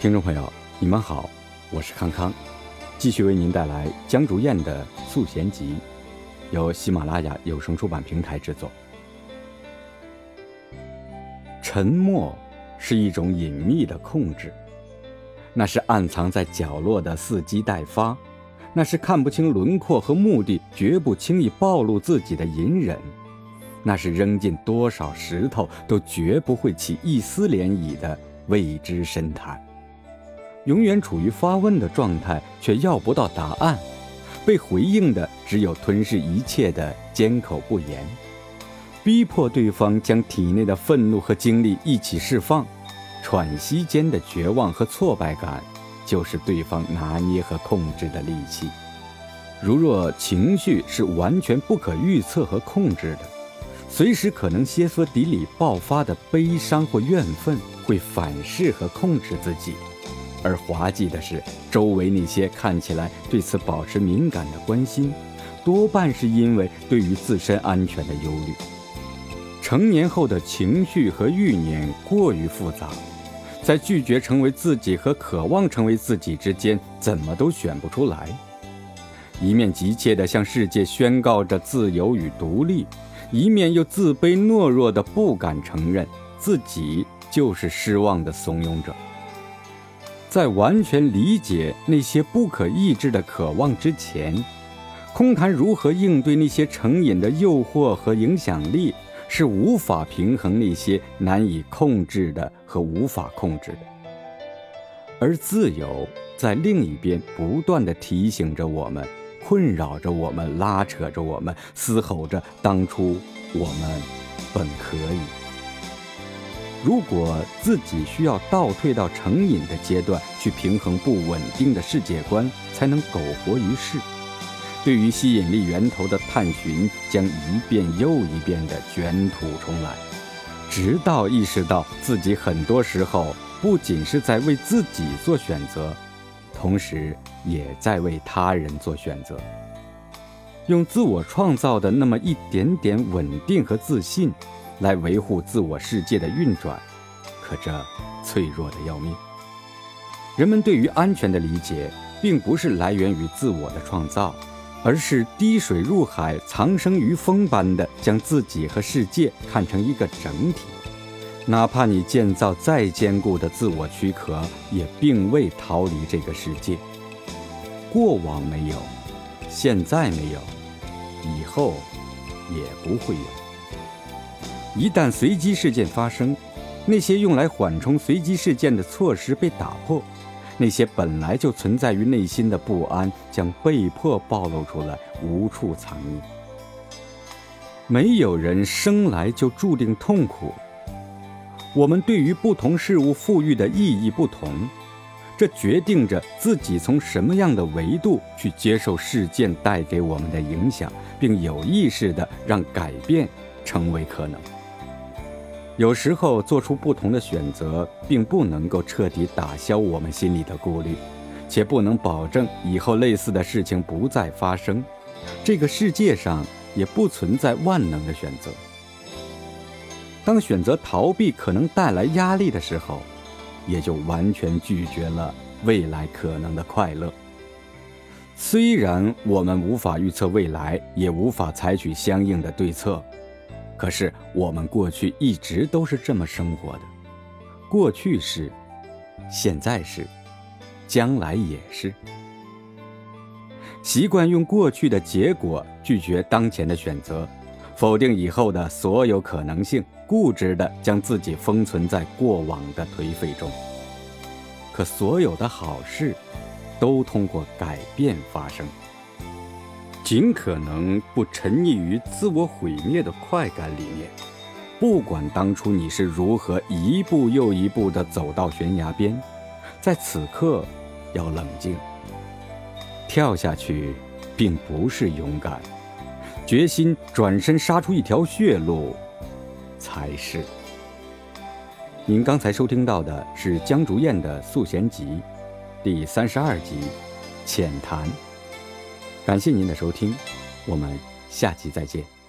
听众朋友，你们好，我是康康，继续为您带来江竹燕的《素贤集》，由喜马拉雅有声出版平台制作。沉默是一种隐秘的控制，那是暗藏在角落的伺机待发，那是看不清轮廓和目的，绝不轻易暴露自己的隐忍，那是扔进多少石头都绝不会起一丝涟漪的未知深潭。永远处于发问的状态，却要不到答案；被回应的只有吞噬一切的缄口不言，逼迫对方将体内的愤怒和精力一起释放。喘息间的绝望和挫败感，就是对方拿捏和控制的利器。如若情绪是完全不可预测和控制的，随时可能歇斯底里爆发的悲伤或怨愤，会反噬和控制自己。而滑稽的是，周围那些看起来对此保持敏感的关心，多半是因为对于自身安全的忧虑。成年后的情绪和欲念过于复杂，在拒绝成为自己和渴望成为自己之间，怎么都选不出来。一面急切地向世界宣告着自由与独立，一面又自卑懦弱地不敢承认自己就是失望的怂恿者。在完全理解那些不可抑制的渴望之前，空谈如何应对那些成瘾的诱惑和影响力，是无法平衡那些难以控制的和无法控制的。而自由在另一边不断地提醒着我们，困扰着我们，拉扯着我们，嘶吼着当初我们本可以。如果自己需要倒退到成瘾的阶段去平衡不稳定的世界观，才能苟活于世，对于吸引力源头的探寻将一遍又一遍地卷土重来，直到意识到自己很多时候不仅是在为自己做选择，同时也在为他人做选择，用自我创造的那么一点点稳定和自信。来维护自我世界的运转，可这脆弱的要命。人们对于安全的理解，并不是来源于自我的创造，而是滴水入海、藏生于风般的将自己和世界看成一个整体。哪怕你建造再坚固的自我躯壳，也并未逃离这个世界。过往没有，现在没有，以后也不会有。一旦随机事件发生，那些用来缓冲随机事件的措施被打破，那些本来就存在于内心的不安将被迫暴露出来，无处藏匿。没有人生来就注定痛苦。我们对于不同事物赋予的意义不同，这决定着自己从什么样的维度去接受事件带给我们的影响，并有意识地让改变成为可能。有时候做出不同的选择，并不能够彻底打消我们心里的顾虑，且不能保证以后类似的事情不再发生。这个世界上也不存在万能的选择。当选择逃避可能带来压力的时候，也就完全拒绝了未来可能的快乐。虽然我们无法预测未来，也无法采取相应的对策。可是我们过去一直都是这么生活的，过去是，现在是，将来也是。习惯用过去的结果拒绝当前的选择，否定以后的所有可能性，固执地将自己封存在过往的颓废中。可所有的好事，都通过改变发生。尽可能不沉溺于自我毁灭的快感里面，不管当初你是如何一步又一步地走到悬崖边，在此刻要冷静。跳下去并不是勇敢，决心转身杀出一条血路才是。您刚才收听到的是江竹燕的《素贤集》第三十二集《浅谈》。感谢您的收听，我们下期再见。